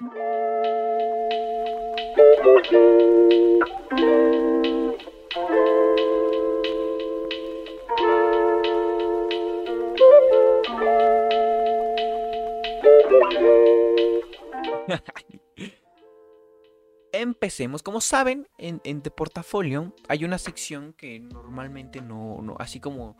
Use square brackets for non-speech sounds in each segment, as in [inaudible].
[laughs] Empecemos. Como saben, en, en The Portafolio hay una sección que normalmente no, no así como,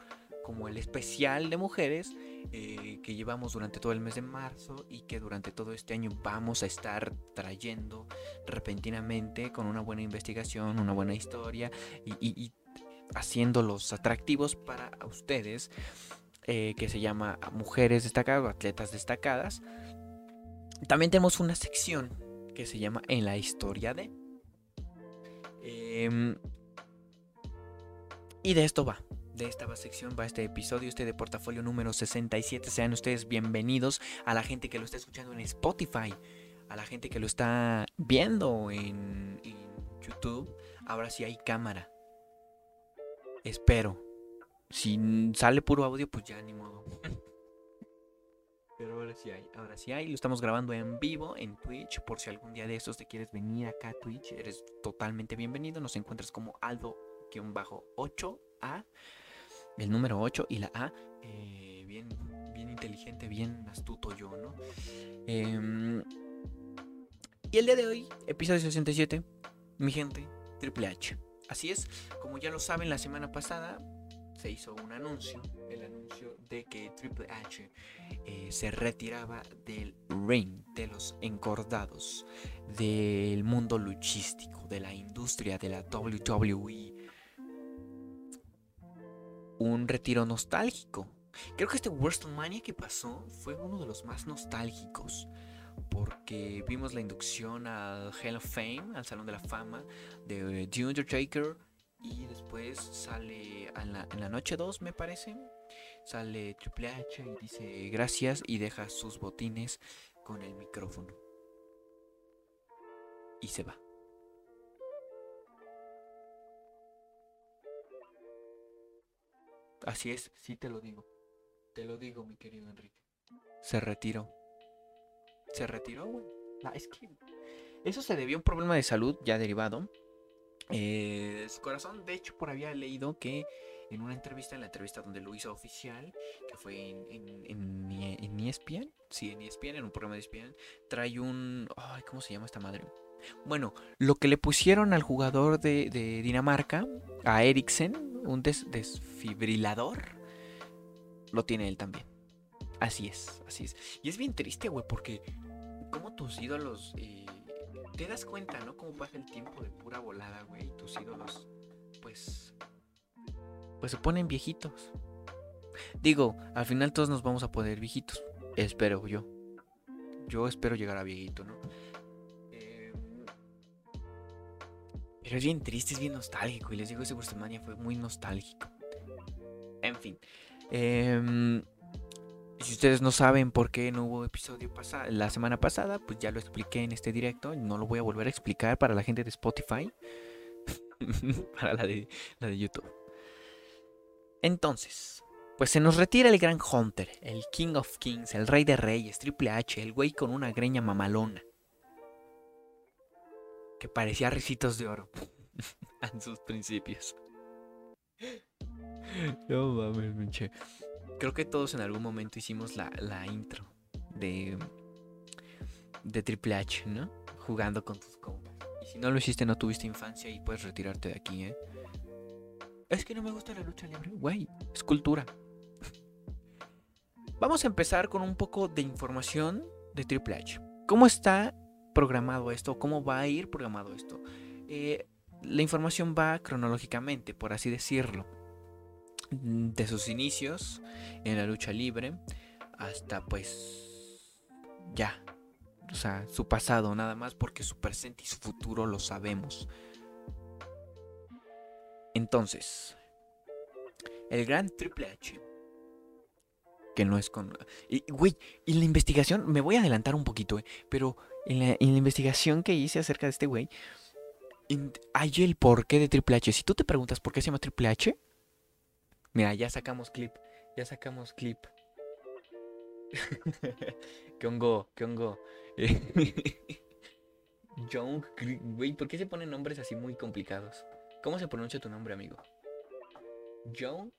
como el especial de mujeres eh, que llevamos durante todo el mes de marzo y que durante todo este año vamos a estar trayendo repentinamente con una buena investigación, una buena historia y, haciéndolos atractivos para ustedes, eh, que se llama Mujeres Destacadas o Atletas Destacadas. También tenemos una sección que se llama En la historia de. Eh, y de esto va. De esta sección va este episodio, este de portafolio número 67. Sean ustedes bienvenidos a la gente que lo está escuchando en Spotify, a la gente que lo está viendo en, en YouTube. Ahora sí hay cámara. Espero. Si sale puro audio, pues ya ni modo. [laughs] Pero ahora sí hay, ahora sí hay. Lo estamos grabando en vivo en Twitch. Por si algún día de estos te quieres venir acá a Twitch, eres totalmente bienvenido. Nos encuentras como Aldo-8A, el número 8 y la A. Eh, bien, bien inteligente, bien astuto yo, ¿no? Eh, y el día de hoy, episodio 67, mi gente, Triple H. Así es, como ya lo saben, la semana pasada se hizo un anuncio, el anuncio de que Triple H eh, se retiraba del ring, de los encordados, del mundo luchístico, de la industria de la WWE. Un retiro nostálgico. Creo que este WrestleMania que pasó fue uno de los más nostálgicos. Porque vimos la inducción al Hall of Fame, al Salón de la Fama de The Undertaker. Y después sale en la, en la noche 2, me parece. Sale Triple H y dice gracias y deja sus botines con el micrófono. Y se va. Así es, sí te lo digo. Te lo digo, mi querido Enrique. Se retiró. Se retiró, güey. La, es que eso se debió a un problema de salud ya derivado. Eh, su corazón, de hecho, por había leído que en una entrevista, en la entrevista donde lo hizo oficial, que fue en, en, en, en ESPN, sí, en ESPN, en un programa de ESPN, trae un... Ay, ¿Cómo se llama esta madre? Bueno, lo que le pusieron al jugador de, Dinamarca, a Eriksen, un des, desfibrilador, lo tiene él también. Así es, así es. Y es bien triste, güey, porque como tus ídolos... Eh, te das cuenta, ¿no? Cómo pasa el tiempo de pura volada, güey. Y tus ídolos, pues. Pues se ponen viejitos. Digo, al final todos nos vamos a poner viejitos. Espero yo. Yo espero llegar a viejito, ¿no? Es bien triste, es bien nostálgico. Y les digo, ese WrestleMania fue muy nostálgico. En fin. Eh, si ustedes no saben por qué no hubo episodio la semana pasada, pues ya lo expliqué en este directo. No lo voy a volver a explicar para la gente de Spotify. [laughs] para la de, la de YouTube. Entonces, pues se nos retira el gran Hunter, el King of Kings, el Rey de Reyes, Triple H, el güey con una greña mamalona. Que parecía ricitos de oro [laughs] en sus principios. No mames, pinche. Creo que todos en algún momento hicimos la, la intro de, de Triple H, ¿no? Jugando con tus compas. Y si no lo hiciste, no tuviste infancia y puedes retirarte de aquí, ¿eh? Es que no me gusta la lucha libre. Güey, es cultura. [laughs] Vamos a empezar con un poco de información de Triple H. ¿Cómo está programado esto? ¿Cómo va a ir programado esto? Eh, la información va cronológicamente, por así decirlo de sus inicios en la lucha libre hasta pues ya, o sea, su pasado nada más porque su presente y su futuro lo sabemos. Entonces, el gran Triple H, que no es con... Güey, y la investigación, me voy a adelantar un poquito, eh, pero en la, investigación que hice acerca de este güey, hay el porqué de Triple H. Si tú te preguntas por qué se llama Triple H, Mira, ya sacamos clip. Ya sacamos clip. ¿Qué hongo? ¿Qué hongo? John, güey, ¿por qué se ponen nombres así muy complicados? ¿Cómo se pronuncia tu nombre, amigo? John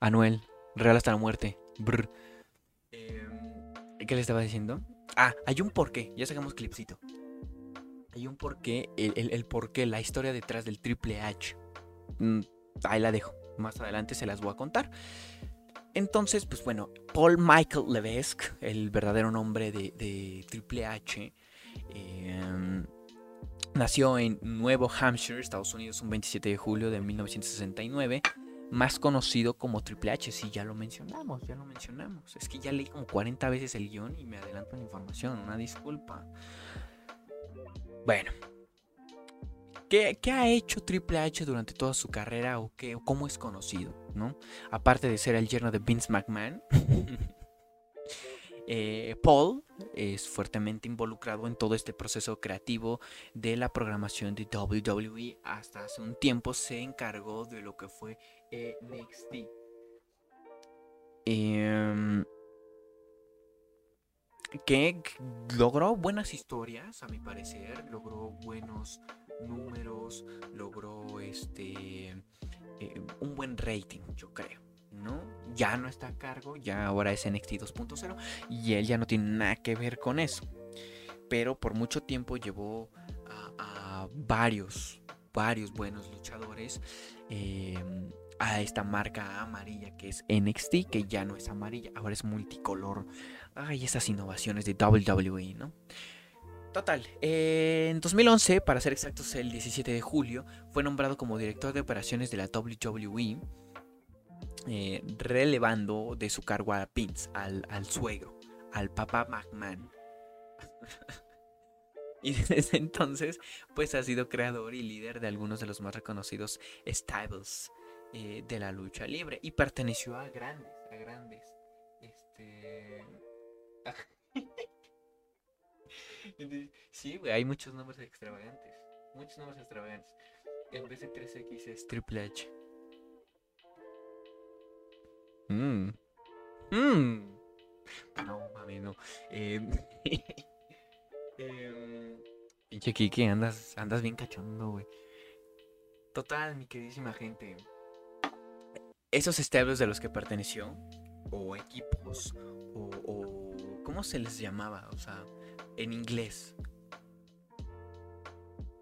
Anuel, real hasta la muerte. Em, ¿Qué le estaba diciendo? Ah, hay un porqué. Ya sacamos clipcito. Hay un porqué, el, el, porqué, la historia detrás del Triple H. Mm, ahí la dejo. Más adelante se las voy a contar. Entonces, pues bueno, Paul Michael Levesque, el verdadero nombre de, Triple H, em, nació en Nuevo Hampshire, Estados Unidos, un 27 de julio de 1969 más conocido como Triple H. Sí, ya lo mencionamos, ya lo mencionamos. Es que ya leí como 40 veces el guion y me adelanto la información, una disculpa. Bueno, ¿qué, ha hecho Triple H durante toda su carrera o, qué, cómo es conocido? ¿no? Aparte de ser el yerno de Vince McMahon. [laughs] Eh, Paul es fuertemente involucrado en todo este proceso creativo de la programación de WWE. Hasta hace un tiempo se encargó de lo que fue NXT. Em, que logró buenas historias, a mi parecer, logró buenos números, logró este eh, un buen rating, yo creo. ¿no? Ya no está a cargo, ya ahora es NXT 2.0 y él ya no tiene nada que ver con eso. Pero por mucho tiempo llevó a, varios, varios buenos luchadores em, a esta marca amarilla que es NXT, que ya no es amarilla, ahora es multicolor. Ay, esas innovaciones de WWE, ¿no? Total, eh, en 2011, para ser exactos el 17 de julio, fue nombrado como director de operaciones de la WWE eh, relevando de su cargo a Vince, al, suegro, al papá McMahon. [laughs] y desde entonces, pues ha sido creador y líder de algunos de los más reconocidos stables eh, de la lucha libre. Y perteneció a grandes, a grandes. Este. [laughs] sí, güey, hay muchos nombres extravagantes. Muchos nombres extravagantes. En vez de 3X es Triple H. Mmm. Mmm. No, mami, no. Eh, [laughs] eh, pinche andas, andas bien cachondo, güey. Total, mi queridísima gente. Esos establos de los que perteneció, o equipos, o, o. ¿Cómo se les llamaba? O sea, en inglés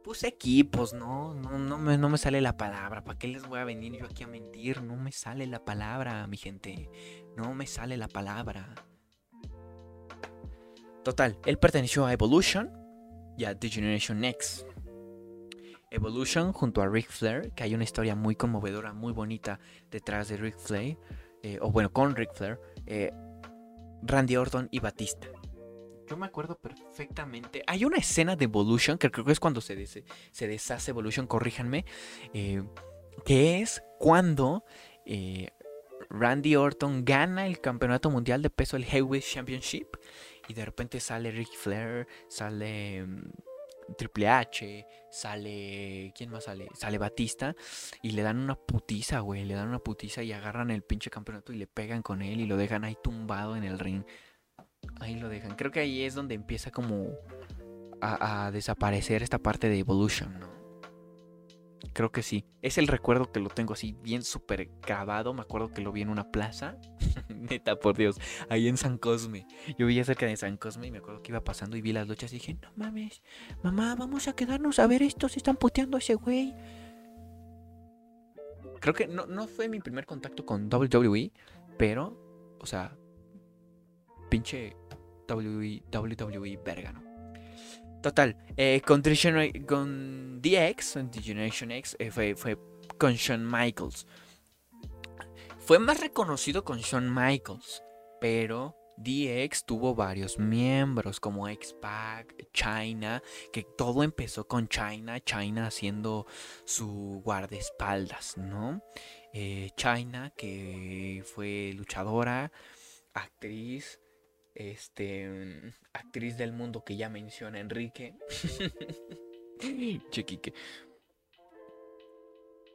puse equipos, no, no, no me, no me sale la palabra. ¿Para qué les voy a venir yo aquí a mentir? No me sale la palabra, mi gente. No me sale la palabra. Total, él perteneció a Evolution y a The Generation X. Evolution junto a Ric Flair, que hay una historia muy conmovedora, muy bonita detrás de Ric Flair, eh, o bueno, con Ric Flair, eh, Randy Orton y Batista. Yo me acuerdo perfectamente. Hay una escena de Evolution, que creo que es cuando se, se deshace Evolution, corríjanme. Eh, que es cuando Randy Orton gana el campeonato mundial de peso, el Heavyweight Championship. Y de repente sale Rick Flair, sale mm, Triple H, sale. ¿Quién más sale? Sale Batista. Y le dan una putiza, güey. Le dan una putiza y agarran el pinche campeonato y le pegan con él y lo dejan ahí tumbado en el ring ahí lo dejan. Creo que ahí es donde empieza como a, desaparecer esta parte de Evolution, ¿no? Creo que sí. Es el recuerdo que lo tengo así bien súper grabado. Me acuerdo que lo vi en una plaza. [laughs] Neta, por Dios. Ahí en San Cosme. Yo vivía cerca de San Cosme y me acuerdo que iba pasando y vi las luchas y dije, no mames, mamá, vamos a quedarnos a ver esto. Se están puteando a ese güey. Creo que no, no fue mi primer contacto con WWE, pero, o sea, pinche WWE, WWE verga, ¿no? Total, eh, con, con DX, Generation X, eh, fue, fue con Shawn Michaels. Fue más reconocido con Shawn Michaels, pero DX tuvo varios miembros como X-Pac, China, que todo empezó con China, China haciendo su guardaespaldas, ¿no? Eh, China, que fue luchadora, actriz, este, mm, actriz del mundo que ya menciona Enrique. [laughs] Chequique.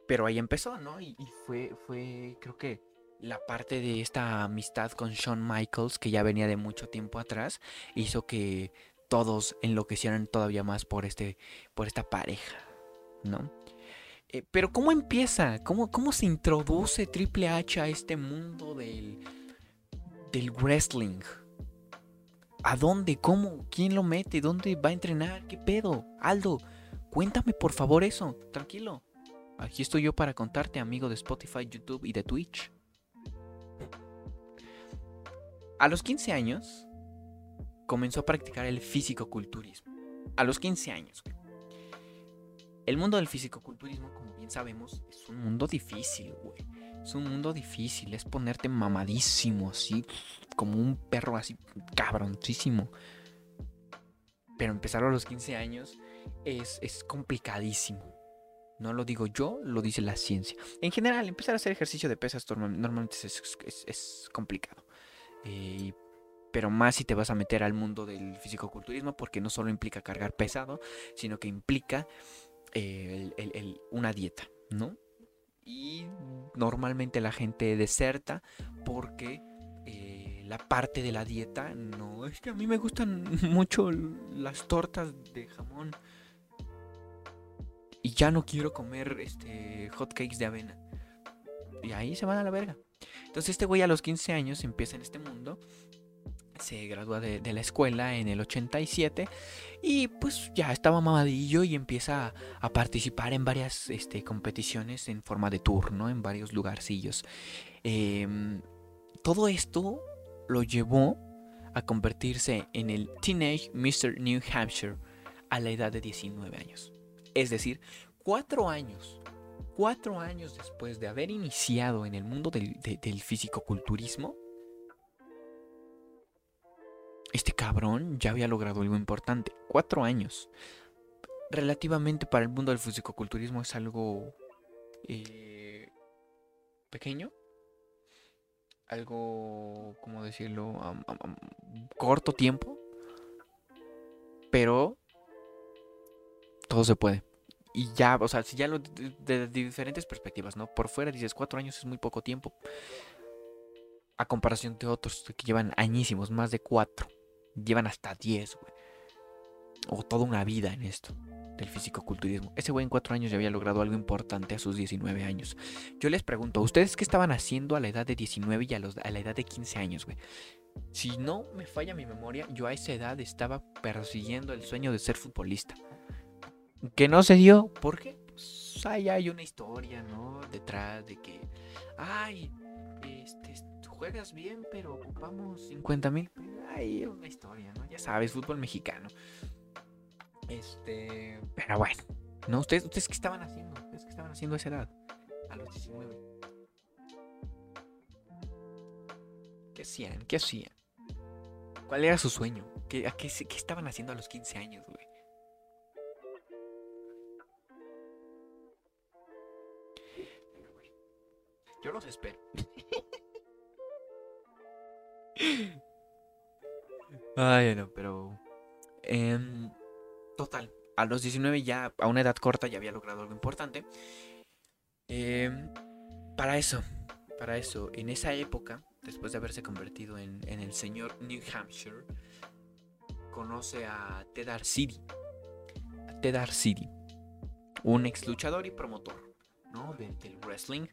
Pero ahí empezó, ¿no? Y, fue, fue, creo que la parte de esta amistad con Shawn Michaels, que ya venía de mucho tiempo atrás, hizo que todos enloquecieran todavía más por, este, por esta pareja, ¿no? Eh, pero ¿cómo empieza? ¿Cómo, ¿Cómo se introduce Triple H a este mundo del, del wrestling? ¿A dónde? ¿Cómo? ¿Quién lo mete? ¿Dónde va a entrenar? ¿Qué pedo? Aldo, cuéntame por favor eso. Tranquilo. Aquí estoy yo para contarte, amigo de Spotify, YouTube y de Twitch. A los 15 años comenzó a practicar el físico-culturismo. A los 15 años. El mundo del físico-culturismo, como bien sabemos, es un mundo difícil, güey. Es un mundo difícil, es ponerte mamadísimo, así, como un perro así, cabroncísimo. Pero empezar a los 15 años es, es complicadísimo. No lo digo yo, lo dice la ciencia. En general, empezar a hacer ejercicio de pesas normalmente es, complicado. Eh, pero más si te vas a meter al mundo del fisicoculturismo, porque no solo implica cargar pesado, sino que implica eh, una dieta, ¿no? Y normalmente la gente deserta porque eh, la parte de la dieta no es que a mí me gustan [laughs] mucho las tortas de jamón y ya no quiero comer este hot cakes de avena. Y ahí se van a la verga. Entonces este güey a los 15 años empieza en este mundo se gradúa de, la escuela en el 87 y pues ya estaba mamadillo y empieza a, participar en varias este, competiciones en forma de tour, En varios lugarcillos. Em, todo esto lo llevó a convertirse en el Teenage Mr. New Hampshire a la edad de 19 años. Es decir, cuatro años, cuatro años después de haber iniciado en el mundo del, del fisicoculturismo, este cabrón ya había logrado algo importante. Cuatro años. Relativamente para el mundo del fisicoculturismo es algo eh, pequeño. Algo, ¿cómo decirlo? corto tiempo. Pero todo se puede. Y ya, o sea, si ya lo de, diferentes perspectivas, ¿no? Por fuera dices, cuatro años es muy poco tiempo. A comparación de otros que llevan añísimos, más de cuatro llevan hasta 10, güey. O toda una vida en esto del fisicoculturismo. Ese güey en cuatro años ya había logrado algo importante a sus 19 años. Yo les pregunto, ¿ustedes qué estaban haciendo a la edad de 19 y a, los, a la edad de 15 años, güey? Si no me falla mi memoria, yo a esa edad estaba persiguiendo el sueño de ser futbolista. Que no se dio, ¿por qué? Pues ahí hay una historia, ¿no? Detrás de que, ay, este, juegas bien, pero ocupamos 50 mil. Ahí una historia, ¿no? Ya sabes, fútbol mexicano. Este. Pero bueno. ¿No? ¿Ustedes, ¿Ustedes qué estaban haciendo? ¿Ustedes qué estaban haciendo a esa edad? A los 19. ¿Qué hacían? ¿Qué hacían? ¿Cuál era su sueño? ¿Qué, qué, qué estaban haciendo a los 15 años, güey? Yo los espero. [laughs] Ay, no, pero. Em, total. A los 19 ya, a una edad corta, ya había logrado algo importante. Em, para eso, para eso, en esa época, después de haberse convertido en, el señor New Hampshire, conoce a Ted City. A Ted City, un ex luchador y promotor, ¿no? del wrestling.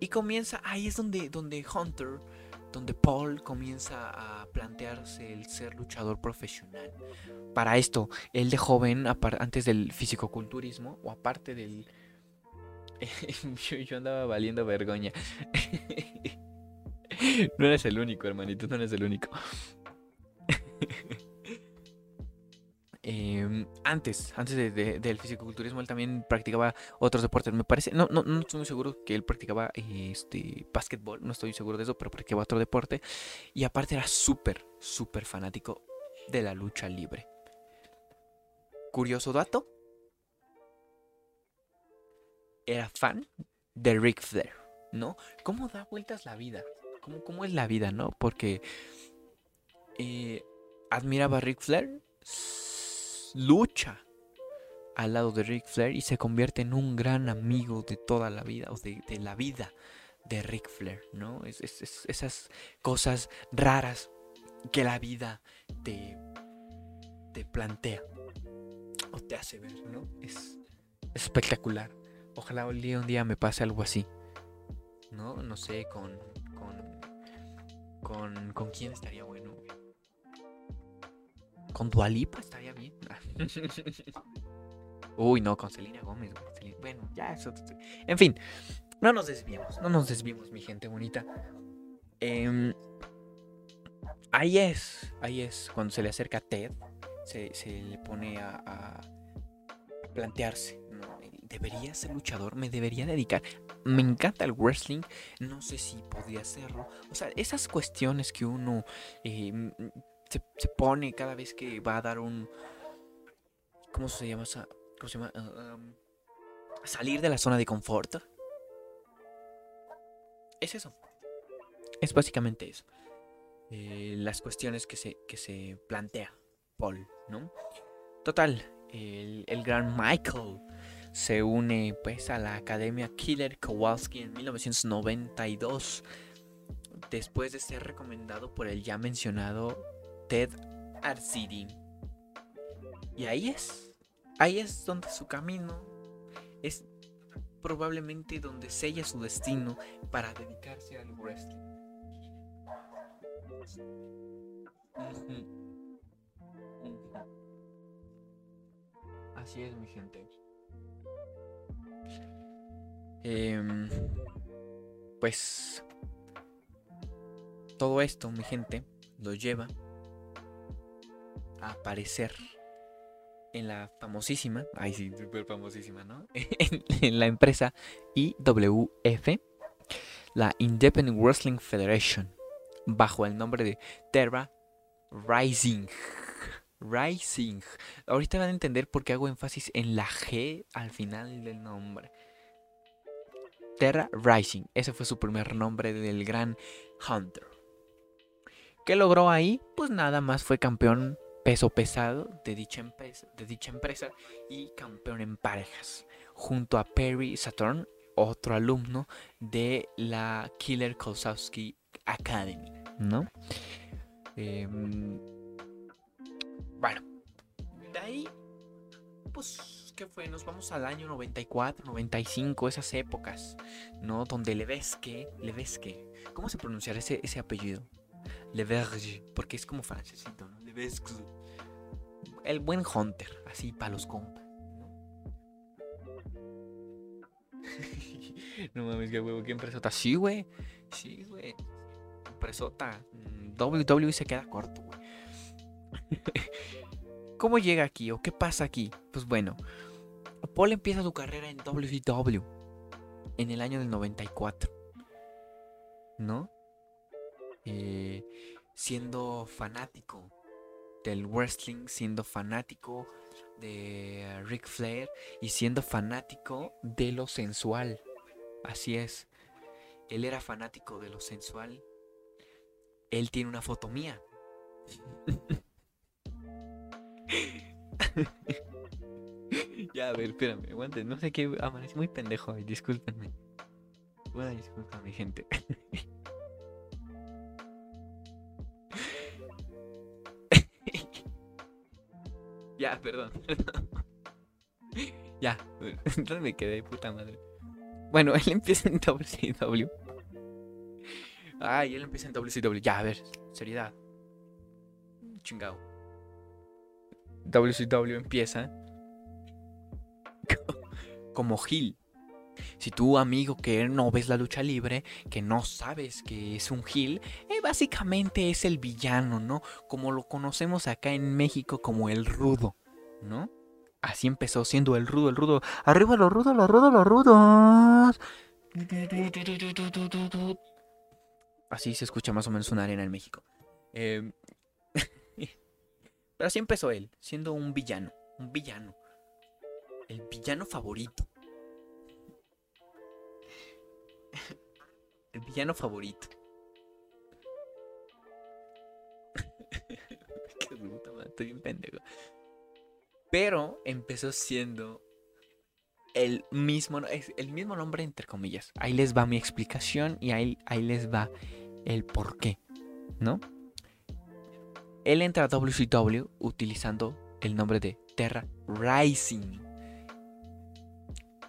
Y comienza, ahí es donde, donde Hunter donde Paul comienza a plantearse el ser luchador profesional. Para esto, él de joven, antes del fisicoculturismo, o aparte del... [laughs] yo, andaba valiendo vergüenza. [laughs] no eres el único, hermanito, no eres el único. [laughs] Em, antes, antes del fisicoculturismo, él también practicaba otros deportes. Me parece, no, no, no estoy muy seguro que él practicaba este básquetbol, no estoy seguro de eso, pero practicaba otro deporte. Y aparte era súper, súper fanático de la lucha libre. Curioso dato. Era fan de Ric Flair, ¿no? ¿Cómo da vueltas la vida? ¿Cómo, es la vida, no? Porque eh, admiraba a Ric Flair lucha al lado de Ric Flair y se convierte en un gran amigo de toda la vida, o de, la vida de Ric Flair, ¿no? Es, es- es- esas cosas raras que la vida te, te plantea o te hace ver, ¿no? Es espectacular. Ojalá un día, me pase algo así, ¿no? No sé, con... con con, ¿con quién estaría bueno? ¿Con Dualipa estaría bien? [laughs] Uy, no, con Selena Gómez. Selena- Bueno, ya eso. En fin, no nos desviemos, no nos desviemos, mi gente bonita. Em, ahí es, ahí es, cuando se le acerca a Ted, se, se le pone a, plantearse, ¿no? ¿Debería ser luchador? ¿Me debería dedicar? Me encanta el wrestling, no sé si podría hacerlo. O sea, esas cuestiones que uno eh, se, pone cada vez que va a dar un... ¿Cómo se llama. Ah, salir de la zona de confort. Es eso. Es básicamente eso. Eh, las cuestiones que se, que se plantea Paul, ¿no? Total, el, el gran Michael se une pues a la Academia Killer Kowalski en 1992 después de ser recomendado por el ya mencionado Ted Arcidi. Y ahí es, ahí es donde su camino es probablemente donde sella su destino para dedicarse al wrestling. Así es, mi gente. Em, pues todo esto, mi gente, lo lleva aparecer en la famosísima, ay sí, súper famosísima, ¿no? [laughs] en, en la empresa IWF, la Independent Wrestling Federation, bajo el nombre de Terra Rising. Rising. Ahorita van a entender por qué hago énfasis en la G al final del nombre. Terra Rising. Ese fue su primer nombre del gran Hunter. ¿Qué logró ahí? Pues nada más fue campeón peso pesado de dicha empresa, de dicha empresa y campeón en parejas. Junto a Perry Saturn, otro alumno de la Killer Kosowski Academy. ¿No? Em, bueno, de ahí, pues, ¿qué fue? Nos vamos al año 94, 95, esas épocas, ¿no? Donde Levesque, Levesque, ¿cómo se pronunciará ese, ese apellido? Leverge, porque es como francesito, ¿no? El buen Hunter, así para los compas. [laughs] no mames, qué huevo, qué empresota. Sí, güey. Sí, güey. Empresota. Mm, WWE se queda corto, güey. [laughs] ¿Cómo llega aquí o qué pasa aquí? Pues bueno, Paul empieza su carrera en WCW en el año del 94, ¿no? Eh, siendo fanático del wrestling, siendo fanático de Ric Flair y siendo fanático de lo sensual. Así es. Él era fanático de lo sensual. Él tiene una foto mía. [laughs] ya, a ver, espérame, aguante. No sé qué. Amanecí muy pendejo hoy, discúlpenme. Buena disculpa, mi gente. [laughs] ya, perdón. [laughs] ya, entonces me quedé puta madre. Bueno, [laughs] él empieza en WCW. Ay, él empieza en WCW. Ya, a ver, seriedad. Chingado. WCW empieza [laughs] como Gil. Si tú, amigo, que no ves la lucha libre, que no sabes que es un Gil, eh, básicamente es el villano, ¿no? Como lo conocemos acá en México como el rudo, ¿no? Así empezó siendo el rudo, el rudo. Arriba los rudos, los rudos, los rudos. Así se escucha más o menos una arena en México. Eh, [laughs] Pero así empezó él, siendo un villano. Un villano. El villano favorito. El [laughs] villano favorito. [laughs] Qué puta estoy bien pendejo. Pero empezó siendo el mismo, el mismo nombre entre comillas. Ahí les va mi explicación y ahí, ahí les va el por qué, ¿no? Él entra a WCW utilizando el nombre de Terra Rising.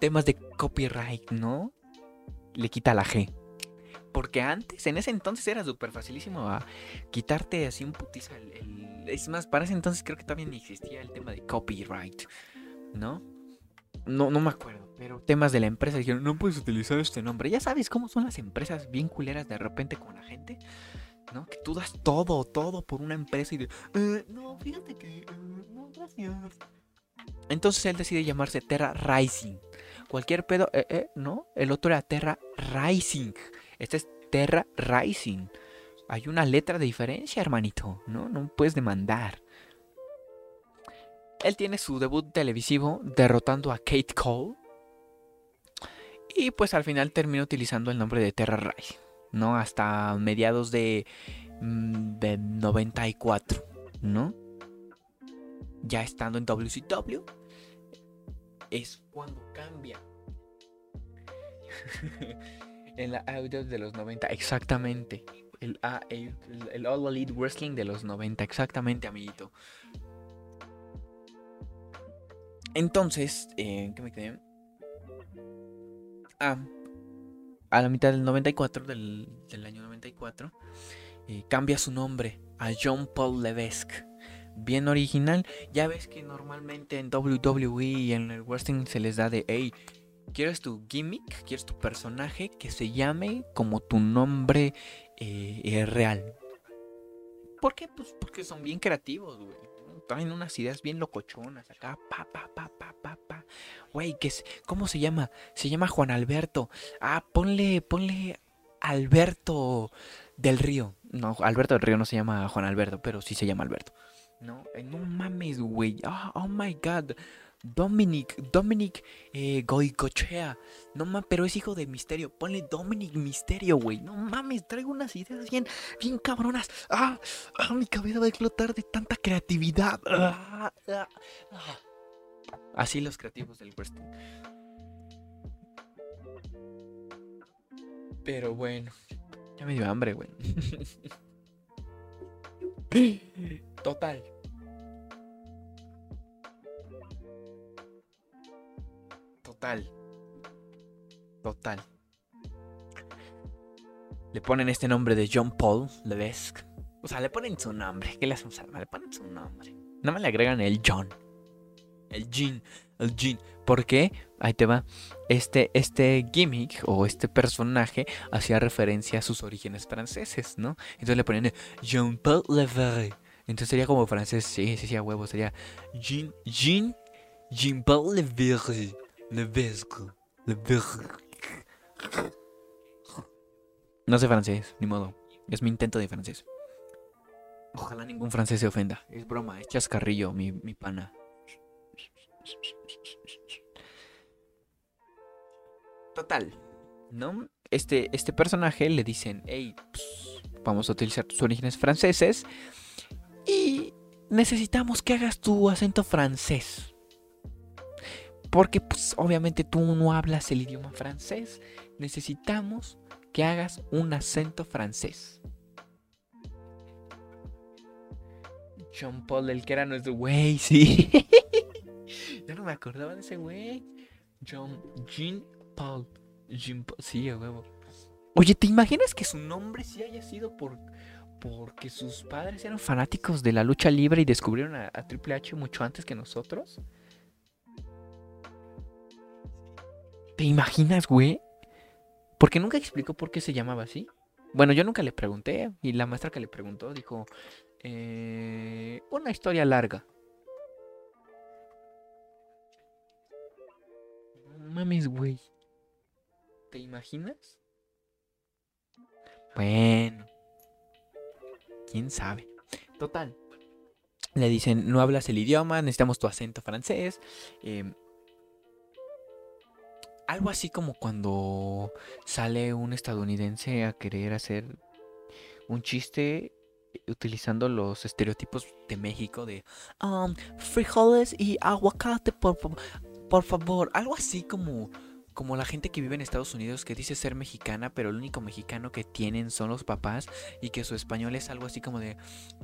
Temas de copyright, ¿no? Le quita la G. Porque antes, en ese entonces era súper facilísimo a quitarte así un putiza. es más, para ese entonces creo que también existía el tema de copyright, ¿no? No, no me acuerdo, pero temas de la empresa dijeron, no puedes utilizar este nombre. Ya sabes cómo son las empresas bien culeras de repente con la gente. ¿no? Que tú das todo, todo por una empresa y de, eh, no, fíjate que, eh, no, gracias. Entonces él decide llamarse Terra Rising. Cualquier pedo, eh, eh, ¿no? El otro era Terra Rising. Este es Terra Rising. Hay una letra de diferencia, hermanito, ¿no? No puedes demandar. Él tiene su debut televisivo derrotando a Kate Cole. Y pues al final termina utilizando el nombre de Terra Rising. ¿no? Hasta mediados de, mm, de 94, ¿no? Ya estando en WCW, es cuando cambia. [laughs] en la audio de los 90, exactamente. El, el, All Elite Wrestling de los 90, exactamente, amiguito. Entonces, eh, ¿qué me quedé? Ah, a la mitad del 94, del, año 94, eh, cambia su nombre a John Paul Levesque. Bien original. Ya ves que normalmente en WWE y en el wrestling se les da de, hey, ¿quieres tu gimmick? ¿Quieres tu personaje que se llame como tu nombre eh, real? ¿Por qué? Pues porque son bien creativos, güey traen unas ideas bien locochonas acá, pa, pa, pa, pa, pa, pa. Güey, ¿cómo se llama? Se llama Juan Alberto. Ah, ponle, ponle Alberto del Río. No, Alberto del Río no se llama Juan Alberto, pero sí se llama Alberto. No, eh, no mames, güey. Ah, oh my god. Dominic, Dominic eh, Goicochea. No mames, pero es hijo de Misterio. Ponle Dominic Misterio, güey. No mames, traigo unas ideas bien, bien cabronas. Ah, ah mi cabeza va a explotar de tanta creatividad. Ah. Así los creativos del wrestling. Pero bueno, ya me dio hambre, güey. [laughs] Total. Total. Total. Le ponen este nombre de John Paul Levesque. O sea, le ponen su nombre. ¿Qué le hacen? Le ponen su nombre. No me le agregan el John. El Jean. El Jean. ¿Por qué? Ahí te va. Este, este gimmick o este personaje hacía referencia a sus orígenes franceses, ¿no? Entonces le ponen Jean Paul Levesque. Entonces sería como francés. Sí, sí, sí, a huevo. Sería Jean. Jean. Jean Paul Levesque. Le Le No sé francés, ni modo. Es mi intento de francés. Ojalá ningún francés se ofenda. Es broma, es chascarrillo, mi, mi pana. Total, ¿no? Este, este personaje le dicen, hey, vamos a utilizar tus orígenes franceses y necesitamos que hagas tu acento francés. Porque pues obviamente tú no hablas el idioma francés. Necesitamos que hagas un acento francés. John Paul, el que era nuestro güey, sí. [laughs] ya no me acordaba de ese güey. Jean Paul. Jean Paul. Sí, a huevo. Oye, ¿te imaginas que su nombre sí haya sido por porque sus padres eran fanáticos de la lucha libre y descubrieron a Triple H mucho antes que nosotros? ¿Te imaginas, güey? Porque nunca explicó por qué se llamaba así. Bueno, yo nunca le pregunté y la maestra que le preguntó dijo, eh, una historia larga. Mames, güey. ¿Te imaginas? Bueno. ¿Quién sabe? Total. Le dicen, no hablas el idioma, necesitamos tu acento francés. Eh, algo así como cuando sale un estadounidense a querer hacer un chiste utilizando los estereotipos de México de um, frijoles y aguacate por por favor, algo así como como la gente que vive en Estados Unidos que dice ser mexicana, pero el único mexicano que tienen son los papás y que su español es algo así como de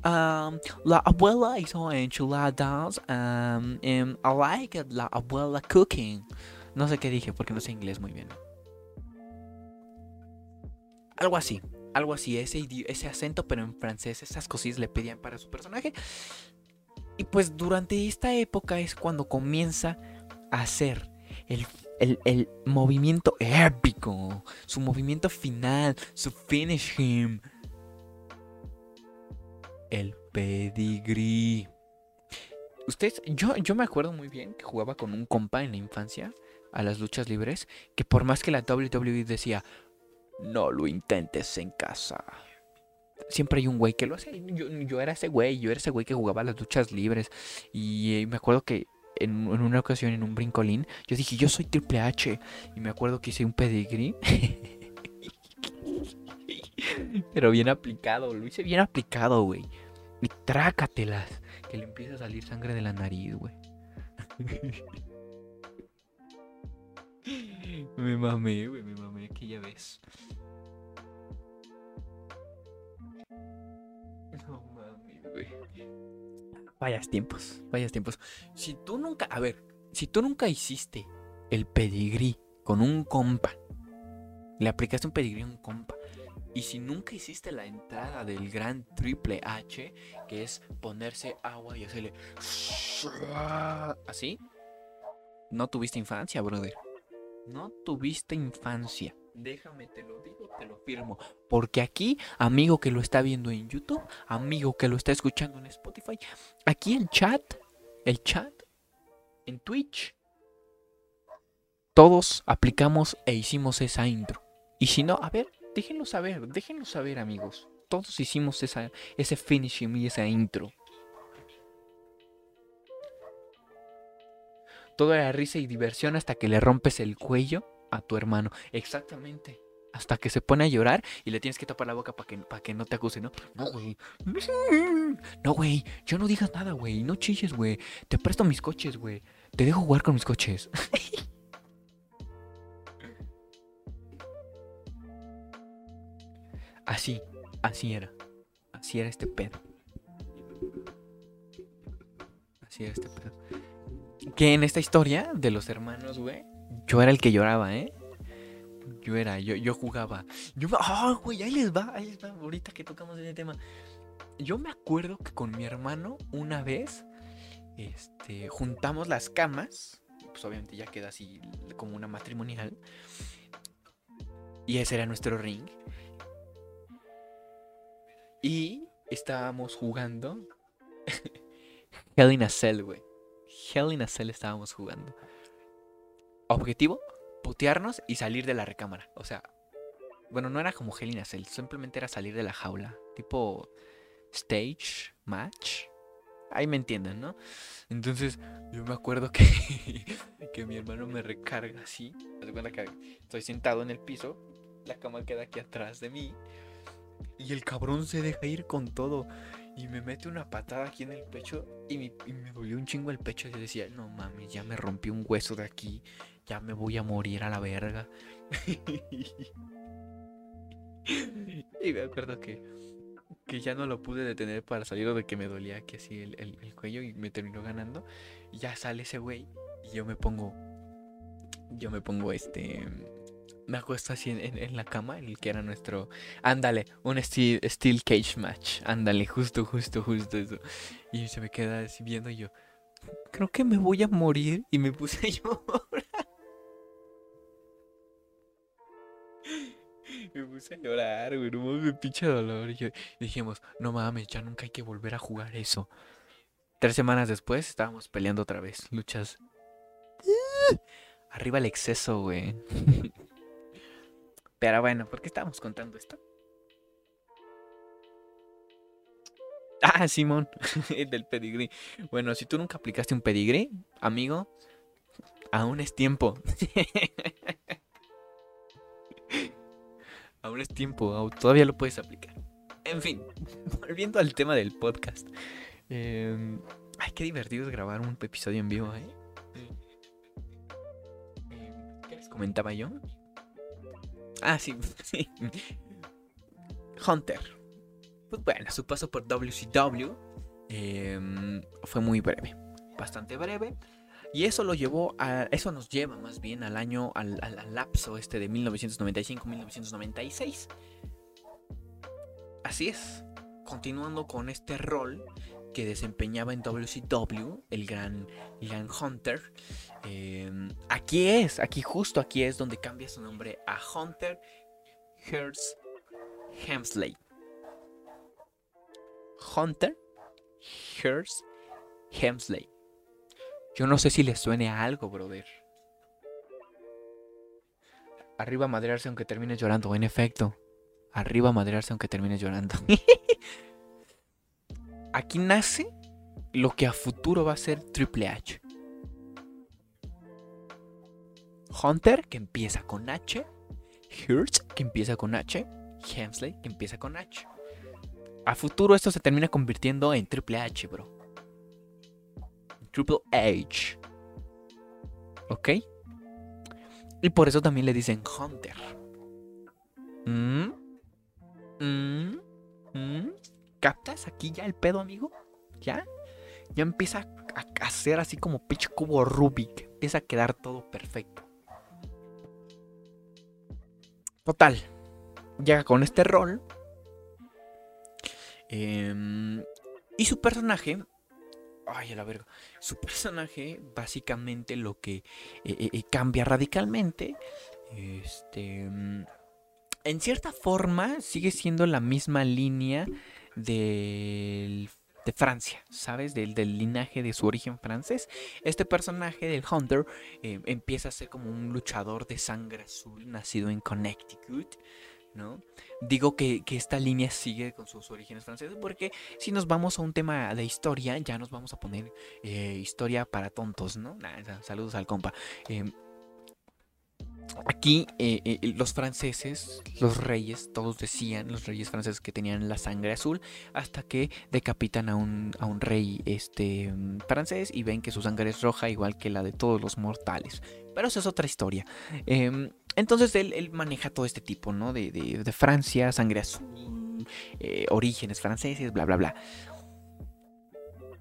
um, la abuela hizo enchiladas um, I like la abuela cooking. No sé qué dije porque no sé inglés muy bien. Algo así, algo así, ese, ese acento pero en francés, esas cosillas le pedían para su personaje. Y pues durante esta época es cuando comienza a hacer el el, movimiento épico, su movimiento final, su finish him. El pedigree. Ustedes, yo, yo me acuerdo muy bien que jugaba con un compa en la infancia a las luchas libres, que por más que la WWE decía, no lo intentes en casa. Siempre hay un güey que lo hace. Yo, yo era ese güey, yo era ese güey que jugaba a las luchas libres. Y me acuerdo que en, una ocasión en un brincolín, yo dije, yo soy Triple H. Y me acuerdo que hice un pedigrí. [laughs] Pero bien aplicado, lo hice bien aplicado, güey. Y trácatelas, que le empieza a salir sangre de la nariz, güey. [laughs] me mamé, güey, me mamé, que ya ves. No mames, güey. Vayas tiempos, vayas tiempos. Si tú nunca, a ver, si tú nunca hiciste el pedigrí con un compa, le aplicaste un pedigrí a un compa, y si nunca hiciste la entrada del gran triple H, que es ponerse agua y hacerle así, no tuviste infancia, brother. No tuviste infancia. Déjame, te lo digo, te lo firmo. Porque aquí, amigo que lo está viendo en YouTube, amigo que lo está escuchando en Spotify, aquí el chat, el chat, en Twitch, todos aplicamos e hicimos esa intro. Y si no, a ver, déjenlo saber, déjenlo saber, amigos. Todos hicimos esa, ese finishing y esa intro. Todo era risa y diversión hasta que le rompes el cuello a tu hermano. Exactamente. Hasta que se pone a llorar y le tienes que tapar la boca para que, que no te acuse, ¿no? No, güey. No, güey. Yo no digas nada, güey. No chilles, güey. Te presto mis coches, güey. Te dejo jugar con mis coches. [laughs] así, así era. Así era este pedo. Así era este pedo. Que en esta historia de los hermanos, güey, yo era el que lloraba, ¿eh? Yo era, yo, yo jugaba. Yo. ¡Ah, güey! Ahí les va, ahí les va. Ahorita que tocamos ese tema. Yo me acuerdo que con mi hermano, una vez, este, juntamos las camas. Pues obviamente ya queda así como una matrimonial. Y ese era nuestro ring. Y estábamos jugando. [laughs] Hell in a Cell, güey. Hell in a estábamos jugando objetivo, putearnos y salir de la recámara. O sea, bueno, no era como Helena Cell, simplemente era salir de la jaula. Tipo stage, match. Ahí me entienden, ¿no? Entonces, yo me acuerdo que, [laughs] que mi hermano me recarga así. estoy sentado en el piso, la cama queda aquí atrás de mí. Y el cabrón se deja ir con todo. Y me mete una patada aquí en el pecho. Y me, y dolió un chingo el pecho. Y decía, no mames, ya me rompí un hueso de aquí ya me voy a morir a la verga. [laughs] y me acuerdo que, que ya no lo pude detener para salir de que me dolía aquí así el, cuello y me terminó ganando. Y ya sale ese güey y yo me pongo, yo me pongo este, me acuesto así en, la cama, el que era nuestro, ándale, un steel, steel cage match, ándale, justo, justo, justo eso. Y se me queda así viendo y yo, creo que me voy a morir y me puse a [laughs] llorar. me puse a llorar, güey. No mames, pinche dolor. Y, dijimos, no mames, ya nunca hay que volver a jugar eso. Tres semanas después estábamos peleando otra vez. Luchas. Arriba el exceso, güey. [laughs] Pero bueno, ¿por qué estábamos contando esto? Ah, Simón, [laughs] del pedigrí. Bueno, si tú nunca aplicaste un pedigrí, amigo, aún es tiempo. [laughs] Aún es tiempo, todavía lo puedes aplicar. En fin, [laughs] volviendo al tema del podcast. Em, ay, qué divertido es grabar un episodio en vivo, ¿eh? comentaba yo. Ah, sí, [laughs] sí. Hunter. Pues bueno, su paso por WCW em, fue muy breve. Bastante breve. Y eso lo llevó a. Eso nos lleva más bien al año. Al, al lapso este de 1995-1996. Así es. Continuando con este rol que desempeñaba en WCW, el gran, el Hunter. Em, aquí es, aquí justo aquí es donde cambia su nombre a Hunter Hearst Hemsley. Hunter Hearst Hemsley. Yo no sé si le suene a algo, brother. Arriba madrearse aunque termine llorando, en efecto. Arriba madrearse aunque termine llorando. [laughs] aquí nace lo que a futuro va a ser Triple H. Hunter, que empieza con H. Hurts, que empieza con H. Hemsley, que empieza con H. A futuro esto se termina convirtiendo en Triple H, bro. Triple H. ¿Ok? Y por eso también le dicen Hunter. ¿Mm? ¿Mm? ¿Mm? ¿Captas aquí ya el pedo, amigo? ¿Ya? Ya empieza a hacer así como pitch cubo Rubik. Empieza a quedar todo perfecto. Total. Llega con este rol. Em, y su personaje. Ay, a la verga. Su personaje, básicamente, lo que eh, eh, eh, cambia radicalmente. Este. En cierta forma, sigue siendo la misma línea de Francia, ¿sabes? Del, linaje de su origen francés. Este personaje del Hunter eh, empieza a ser como un luchador de sangre azul nacido en Connecticut. ¿no? Digo que, esta línea sigue con sus orígenes franceses porque si nos vamos a un tema de historia, ya nos vamos a poner eh, historia para tontos, ¿no? saludos al compa. Em, Aquí eh, eh, los franceses, los reyes, todos decían, los reyes franceses que tenían la sangre azul, hasta que decapitan a un, a un rey este, francés y ven que su sangre es roja igual que la de todos los mortales. Pero eso es otra historia. Em, entonces él, maneja todo este tipo, ¿no? De, de Francia, sangre azul, eh, orígenes franceses, bla, bla, bla.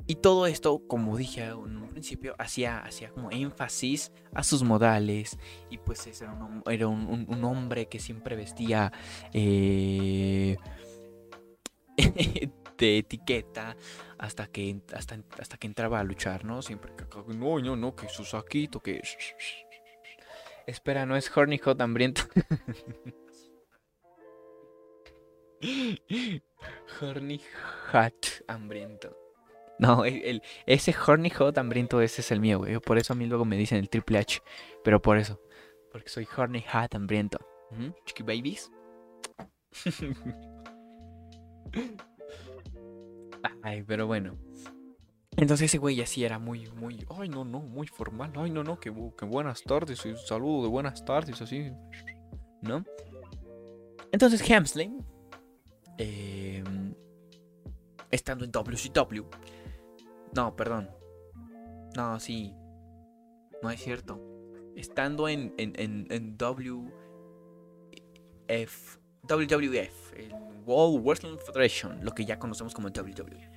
Y todo esto, como dije en un principio, hacía, hacía como énfasis a sus modales. Y pues era un, era un, hombre que siempre vestía eh, [laughs] de etiqueta hasta que, hasta, hasta que entraba a luchar, ¿no? Siempre que no, no, no, que su saquito, que... [laughs] Espera, no es Horny Hot hambriento. [laughs] Horny Hot hambriento. [laughs] No, el, ese horny hot hambriento ese es el mío, güey. Por eso a mí luego me dicen el Triple H. Pero por eso. Porque soy horny hot hambriento. Chiqui babies. [laughs] Ay, pero bueno. Entonces ese güey así era muy, muy, ay no, no, muy formal, ay no, no, que, buenas tardes, un saludo de buenas tardes, así, ¿no? Entonces Hamsley, em, estando en WCW, no, perdón. No, sí. No es cierto. Estando en, en, en, en WF, WWF, el World Wrestling Federation, lo que ya conocemos como WWE,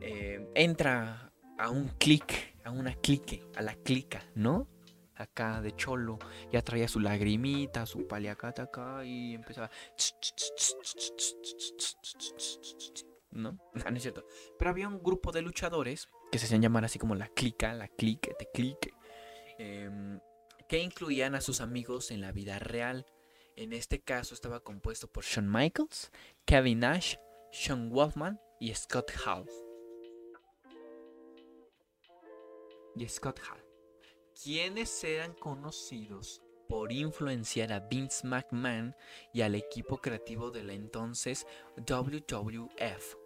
eh, entra a un clic, a una clique, a la clica, ¿no? Acá de cholo, ya traía su lagrimita, su paliacata acá y empezaba. ¿No? [laughs] No, es cierto. Pero había un grupo de luchadores que se hacían llamar así como la clica, la clique, te clique, em, que incluían a sus amigos en la vida real. En este caso estaba compuesto por Shawn Michaels, Kevin Nash, Sean Wolfman y Scott Hall. Y Scott Hall. Quienes eran conocidos por influenciar a Vince McMahon y al equipo creativo de la entonces WWF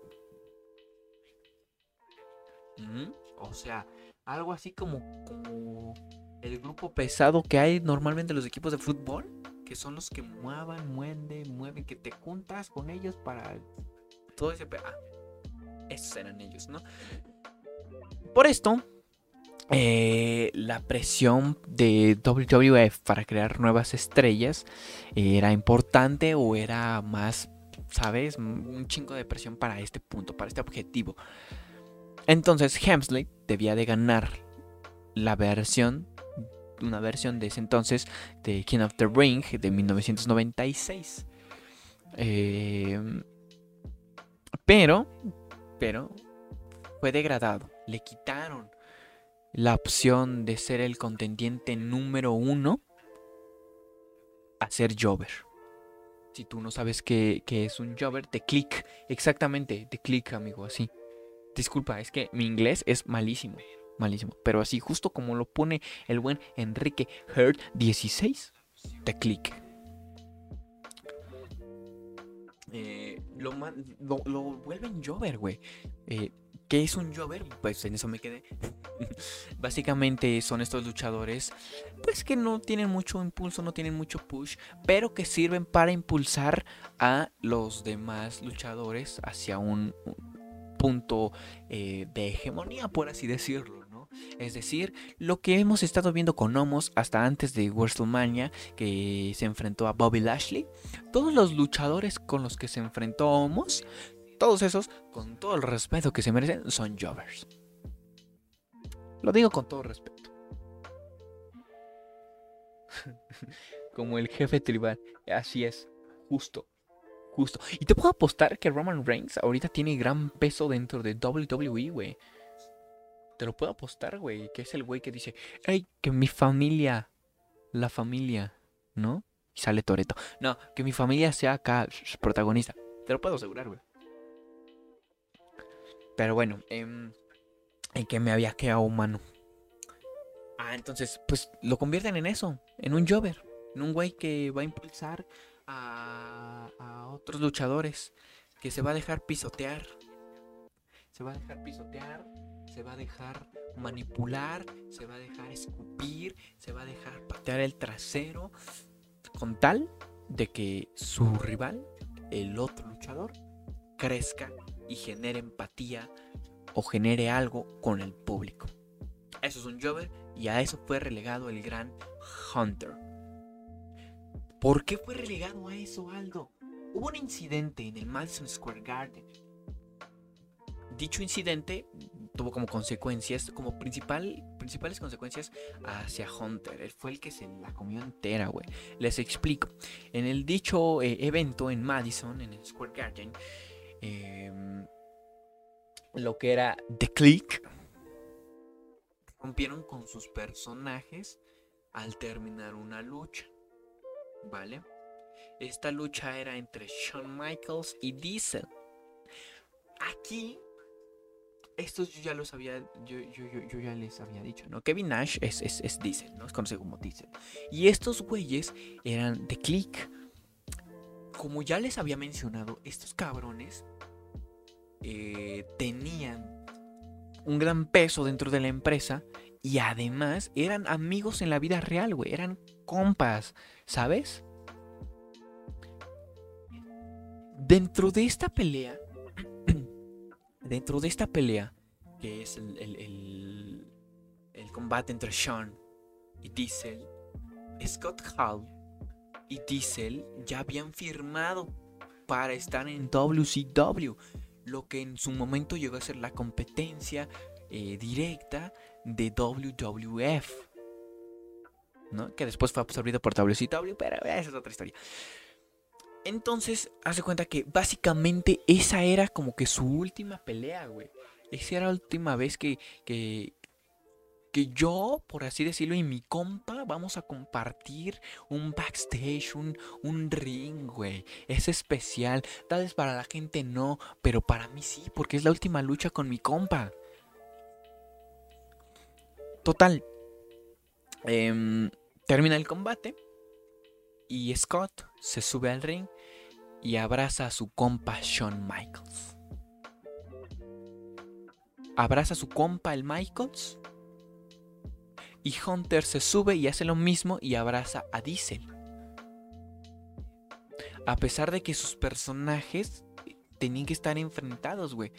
o sea, algo así como, el grupo pesado que hay normalmente en los equipos de fútbol, que son los que muevan, mueven, mueven, que te juntas con ellos para todo ese... Ah, esos eran ellos, ¿no? Por esto, eh, la presión de WWF para crear nuevas estrellas era importante o era más, ¿sabes? Un chingo de presión para este punto, para este objetivo. Entonces Hemsley debía de ganar la versión, una versión de ese entonces de King of the Ring de 1996. Em, pero, pero, fue degradado. Le quitaron la opción de ser el contendiente número uno a ser Jover. Si tú no sabes qué, es un Jover, te clic. Exactamente, te clic, amigo, así. Disculpa, es que mi inglés es malísimo. Malísimo. Pero así, justo como lo pone el buen Enrique Hurt 16, te clic. Eh, lo, lo, vuelven Jover, güey. Eh, ¿Qué es un Jover? Pues en eso me quedé. [laughs] Básicamente son estos luchadores, pues que no tienen mucho impulso, no tienen mucho push, pero que sirven para impulsar a los demás luchadores hacia un, punto eh, de hegemonía, por así decirlo. ¿no? Es decir, lo que hemos estado viendo con Homos hasta antes de WrestleMania, que se enfrentó a Bobby Lashley, todos los luchadores con los que se enfrentó Homos todos esos, con todo el respeto que se merecen, son Jovers. Lo digo con todo respeto. [laughs] Como el jefe tribal. Así es. Justo. Justo. Y te puedo apostar que Roman Reigns ahorita tiene gran peso dentro de WWE, güey. Te lo puedo apostar, güey. Que es el güey que dice, hey, que mi familia, la familia, ¿no? Y sale Toreto. No, que mi familia sea acá protagonista. Te lo puedo asegurar, güey. Pero bueno, em, en que me había quedado humano. Ah, entonces, pues lo convierten en eso, en un Jover, en un güey que va a impulsar a otros luchadores, que se va a dejar pisotear. Se va a dejar pisotear, se va a dejar manipular, se va a dejar escupir, se va a dejar patear el trasero, con tal de que su rival, el otro luchador, crezca y genere empatía o genere algo con el público. Eso es un Jover y a eso fue relegado el gran Hunter. ¿Por qué fue relegado a eso, Aldo? Hubo un incidente en el Madison Square Garden. Dicho incidente tuvo como consecuencias, como principal, principales consecuencias hacia Hunter. Él fue el que se la comió entera, güey. Les explico. En el dicho eh, evento en Madison, en el Square Garden, Em, lo que era The Click. Rompieron con sus personajes al terminar una lucha. ¿Vale? Esta lucha era entre Shawn Michaels y Diesel. Aquí, estos yo ya los había, yo, ya les había dicho, ¿no? Kevin Nash es, es, Diesel, ¿no? Es conocido como Diesel. Y estos güeyes eran The Click como ya les había mencionado, estos cabrones eh, tenían un gran peso dentro de la empresa y además eran amigos en la vida real, güey. Eran compas, ¿sabes? Dentro de esta pelea, [clears throat] dentro de esta pelea, que es el, combate entre Sean y Diesel, Scott Hall y Diesel ya habían firmado para estar en WCW, lo que en su momento llegó a ser la competencia eh, directa de WWF. ¿no? Que después fue absorbido por WCW, pero esa es otra historia. Entonces, hace cuenta que básicamente esa era como que su última pelea, güey. Esa era la última vez que, que, que yo, por así decirlo, y mi compa vamos a compartir un backstage, un, un ring, güey. Es especial. Tal vez para la gente no, pero para mí sí, porque es la última lucha con mi compa. Total. Em, termina el combate y Scott se sube al ring y abraza a su compa Shawn Michaels. Abraza a su compa el Michaels y Hunter se sube y hace lo mismo y abraza a Diesel. A pesar de que sus personajes tenían que estar enfrentados, güey.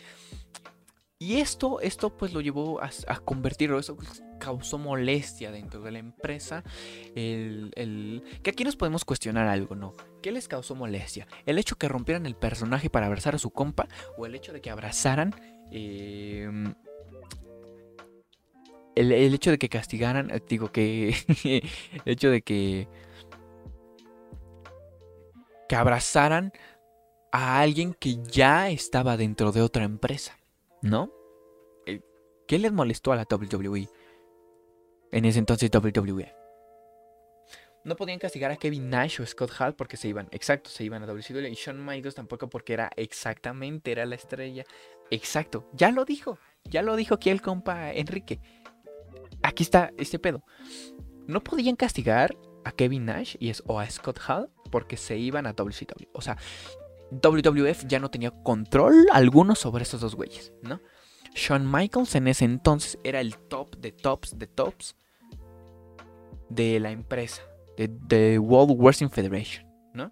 Y esto, esto pues lo llevó a, convertirlo. Eso causó molestia dentro de la empresa. El, el- Que aquí nos podemos cuestionar algo, ¿no? ¿Qué les causó molestia? ¿El hecho que rompieran el personaje para abrazar a su compa? ¿O el hecho de que abrazaran... eh, el, el hecho de que castigaran, eh, digo que... [laughs] el hecho de que... Que abrazaran a alguien que ya estaba dentro de otra empresa, ¿no? Eh, ¿Qué les molestó a la WWE? En ese entonces WWE. No podían castigar a Kevin Nash o Scott Hall porque se iban, exacto, se iban a WCW. Y Shawn Michaels tampoco porque era exactamente, era la estrella. Exacto, ya lo dijo, ya lo dijo aquí el compa Enrique. Aquí está este pedo. No podían castigar a Kevin Nash y es, o a Scott Hall porque se iban a WCW. O sea, WWF ya no tenía control alguno sobre estos dos güeyes, ¿no? Shawn Michaels en ese entonces era el top de tops de tops de la empresa, de, de World Wrestling Federation, ¿no?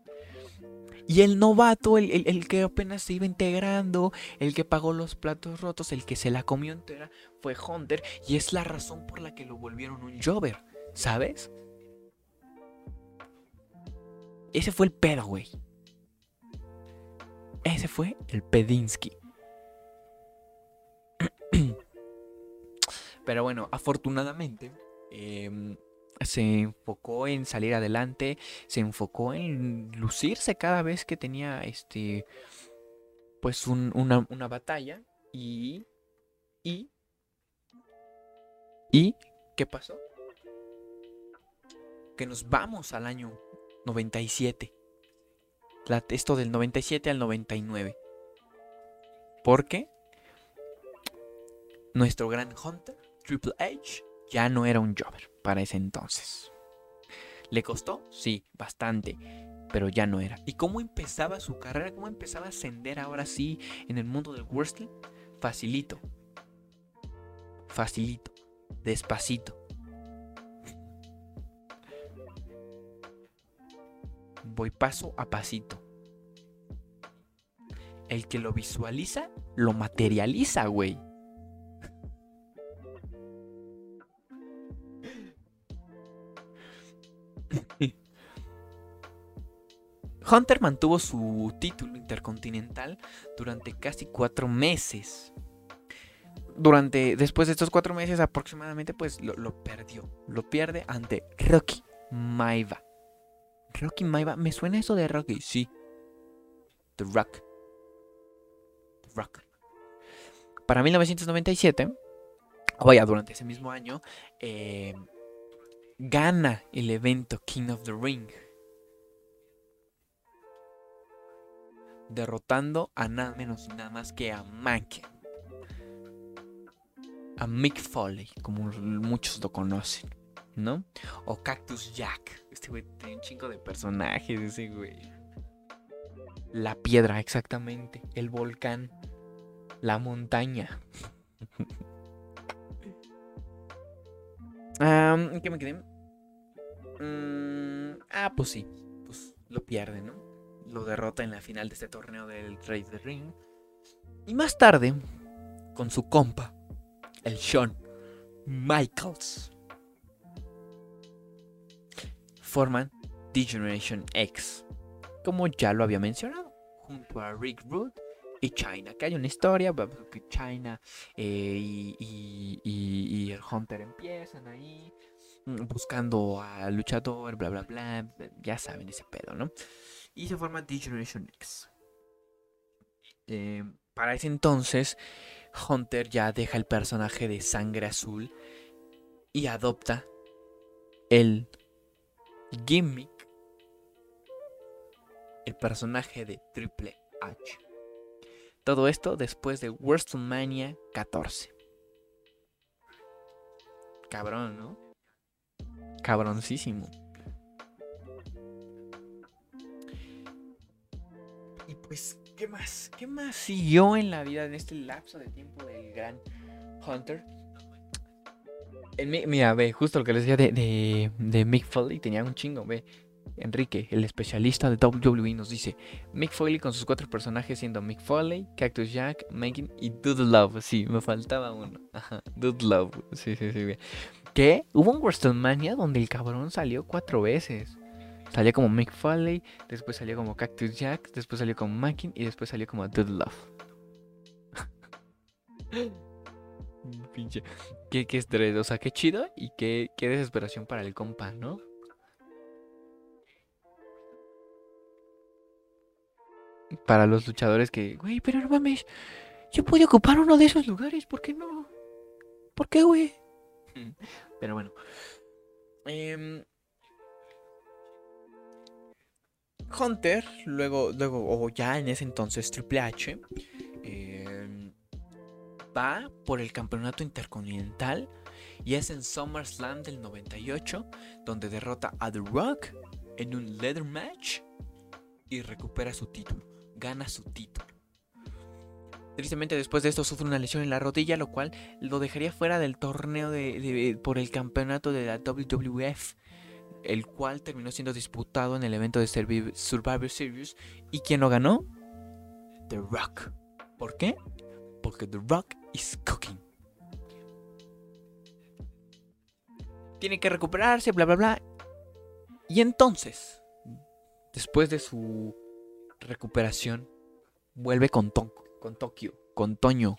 Y el novato, el, el- el que apenas se iba integrando, el que pagó los platos rotos, el que se la comió entera, fue Hunter. Y es la razón por la que lo volvieron un Jover, ¿sabes? Ese fue el pedo, güey. Ese fue el Pedinsky. Pero bueno, afortunadamente em, se enfocó en salir adelante, se enfocó en lucirse cada vez que tenía este, pues un- una, una batalla y, y, y, ¿qué pasó? Que nos vamos al año 97. La- esto del 97 al 99. Porque nuestro gran Hunter, Triple H, ya no era un Jobber para ese entonces. ¿Le costó? Sí, bastante. Pero ya no era. ¿Y cómo empezaba su carrera? ¿Cómo empezaba a ascender ahora sí en el mundo del wrestling? Facilito. Facilito. Despacito. Voy paso a pasito. El que lo visualiza, lo materializa, güey. Hunter mantuvo su título intercontinental durante casi cuatro meses. Durante, después de estos cuatro meses aproximadamente, pues lo, perdió. Lo pierde ante Rocky Maiva. Rocky Maiva, ¿me suena eso de Rocky? Sí. The Rock. The Rock. Para 1997, o vaya, durante ese mismo año, eh, gana el evento King of the Ring. Derrotando a nada menos y nada más que a Mankin. A Mick Foley, como muchos lo conocen, ¿no? O Cactus Jack. Este güey tiene un chingo de personajes, ese güey. La piedra, exactamente. El volcán. La montaña. [laughs] ¿en ¿Qué me quedé? Mm, ah, pues sí. Pues lo pierde, ¿no? Lo derrota en la final de este torneo del Rey de Ring. Y más tarde, con su compa, el Shawn Michaels, forman The Generation X, como ya lo había mencionado, junto a Rick Rude y China. Que hay una historia, que China eh, y, y- y- y el Hunter empiezan ahí mm, buscando al luchador, bla, bla, bla. Ya saben ese pedo, ¿no? Y se forma The Generation X. Eh, para ese entonces, Hunter ya deja el personaje de sangre azul y adopta el gimmick, el personaje de Triple H. Todo esto después de WrestleMania 14. Cabrón, ¿no? Cabroncísimo. Pues, ¿qué más? ¿Qué más siguió en la vida en este lapso de tiempo del gran Hunter? En mi- mira, ve, justo lo que les decía de, de, de Mick Foley, tenía un chingo, ve. Enrique, el especialista de WWE, nos dice Mick Foley con sus cuatro personajes siendo Mick Foley, Cactus Jack, Megan y Dude Love. Sí, me faltaba uno. Ajá, Dude Love. Sí, sí, sí. bien. ¿Qué? Hubo un WrestleMania donde el cabrón salió cuatro veces. Salía como Mick Foley, después salió como Cactus Jack, después salió como Mackin y después salió como Dude Love. [laughs] Pinche. Qué, qué estrés, o sea, qué chido y qué, qué desesperación para el compa, ¿no? Para los luchadores que, güey, pero no mames, yo puedo ocupar uno de esos lugares, ¿por qué no? ¿Por qué, güey? [laughs] Pero bueno. Em, Hunter, luego, luego, o ya en ese entonces Triple H, em, va por el campeonato intercontinental y es en SummerSlam del 98 donde derrota a The Rock en un leather match y recupera su título, gana su título. Tristemente después de esto sufre una lesión en la rodilla, lo cual lo dejaría fuera del torneo de, por el campeonato de la WWF, el cual terminó siendo disputado en el evento de Survivor Series. ¿Y quién lo ganó? The Rock. ¿Por qué? Porque The Rock is cooking. Tiene que recuperarse, bla, bla, bla. Y entonces, después de su recuperación, vuelve con Tonko con Tokio, con Toño,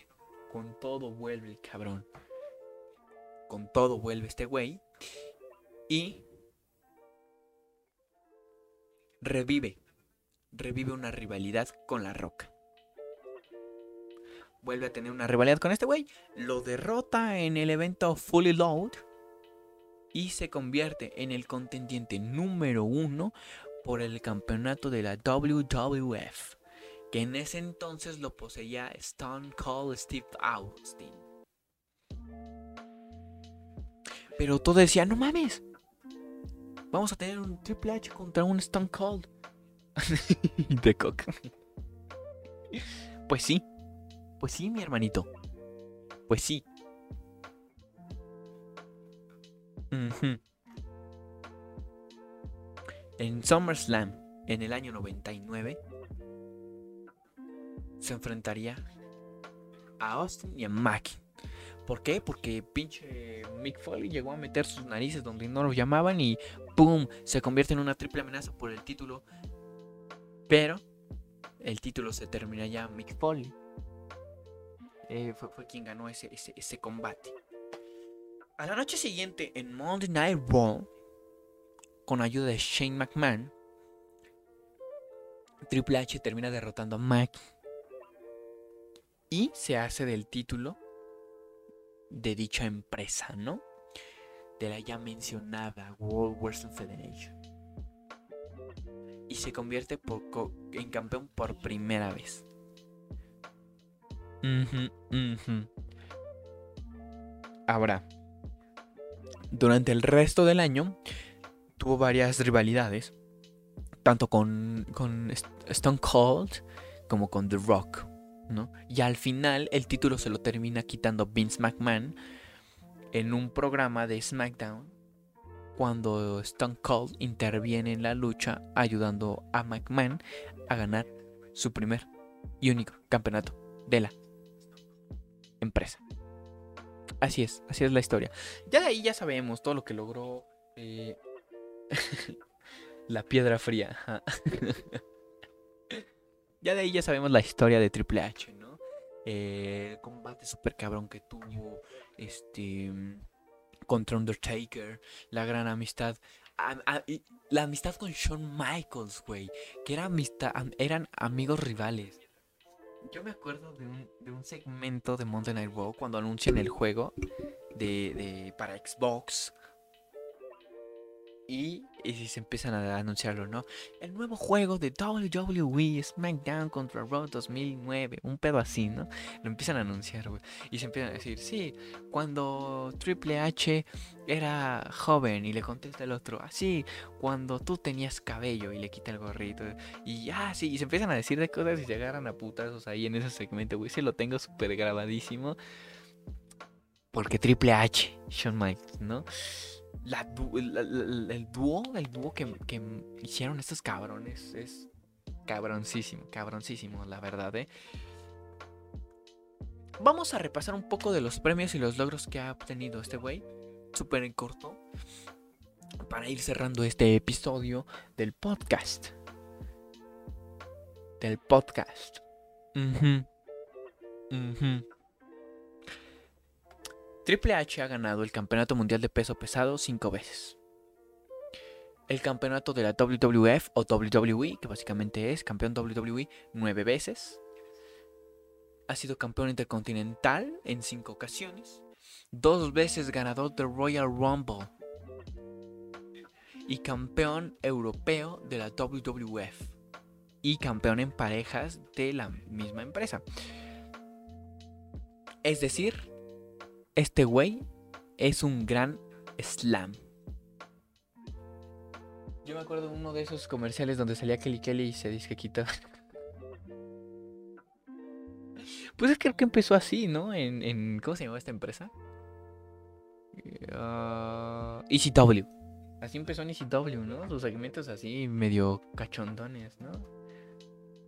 con todo vuelve el cabrón. Con todo vuelve este güey. Y revive, revive una rivalidad con la roca. Vuelve a tener una rivalidad con este güey. Lo derrota en el evento Fully Load. Y se convierte en el contendiente número uno por el campeonato de la WWF que en ese entonces lo poseía Stone Cold Steve Austin. Pero todo decía, no mames, vamos a tener un Triple H contra un Stone Cold. [laughs] de coca. Pues sí, pues sí, mi hermanito. Pues sí. En SummerSlam, en el año 99, se enfrentaría a Austin y a Mackie. ¿Por qué? Porque pinche Mick Foley llegó a meter sus narices donde no los llamaban y ¡pum! Se convierte en una triple amenaza por el título. Pero el título se termina ya Mick Foley. Eh, fue, quien ganó ese, ese, combate. A la noche siguiente, en Monday Night Raw, con ayuda de Shane McMahon, Triple H termina derrotando a Mackie y se hace del título de dicha empresa, ¿no? De la ya mencionada World Wrestling Federation. Y se convierte en campeón por primera vez. Ahora, durante el resto del año tuvo varias rivalidades, tanto con, con Stone Cold como con The Rock. Y al final el título se lo termina quitando Vince McMahon en un programa de SmackDown cuando Stone Cold interviene en la lucha ayudando a McMahon a ganar su primer y único campeonato de la empresa. Así es, así es la historia. Ya de ahí ya sabemos todo lo que logró eh, [laughs] la piedra fría. [laughs] Ya de ahí ya sabemos la historia de Triple H, ¿no? Eh, el combate super cabrón que tuvo este contra Undertaker, la gran amistad, la amistad con Shawn Michaels, güey, que era amistad, eran amigos rivales. Yo me acuerdo de un, de un segmento de Monday Night Raw cuando anuncian el juego de, de para Xbox y, y se empiezan a anunciarlo, ¿no? El nuevo juego de WWE SmackDown contra Raw 2009, un pedo así, ¿no? Lo empiezan a anunciar, güey. Y se empiezan a decir, sí, cuando Triple H era joven y le contesta el otro, así, cuando tú tenías cabello y le quita el gorrito. Y ah, sí, y se empiezan a decir de cosas y se agarran a putazos ahí en ese segmento, güey. Sí, lo tengo súper grabadísimo. Porque Triple H, Shawn Michaels, ¿no? El dúo, el dúo que, hicieron estos cabrones es cabroncísimo, cabroncísimo, la verdad, ¿eh? Vamos a repasar un poco de los premios y los logros que ha obtenido este güey. súper en corto para ir cerrando este episodio del podcast. Del podcast. Triple H ha ganado el Campeonato Mundial de Peso Pesado cinco veces. El campeonato de la WWF o WWE, que básicamente es campeón WWE nueve veces. Ha sido campeón intercontinental en cinco ocasiones. Dos veces ganador del Royal Rumble. Y campeón europeo de la WWF. Y campeón en parejas de la misma empresa. Es decir, este güey es un gran slam. Yo me acuerdo de uno de esos comerciales donde salía Kelly Kelly y se dice que quita. [laughs] Pues es que creo que empezó así, ¿no? En, ¿Cómo se llamaba esta empresa? Uh, ECW. Así empezó en ECW, ¿no? Sus segmentos así medio cachondones, ¿no?